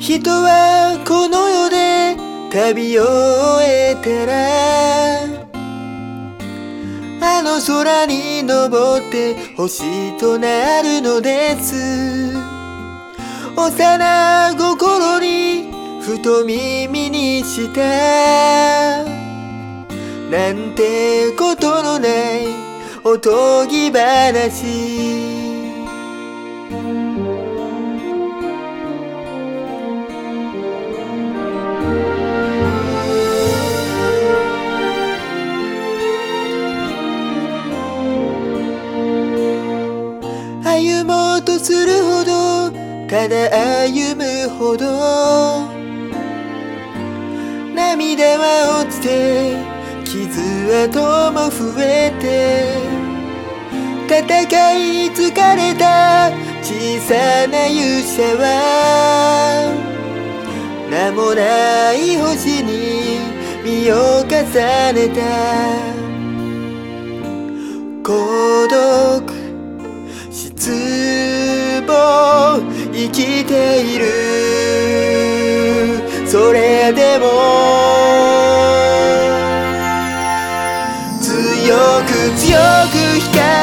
人はこの世で旅を終えたらあの空に登って星となるのです。幼心にふと耳にした。なんてことのないおとぎ話。歩もうとするほどただ歩むほど涙は落ちて傷跡も増えて戦い疲れた小さな勇者は名もない星に身を重ねた。生きている。それでも強く強く光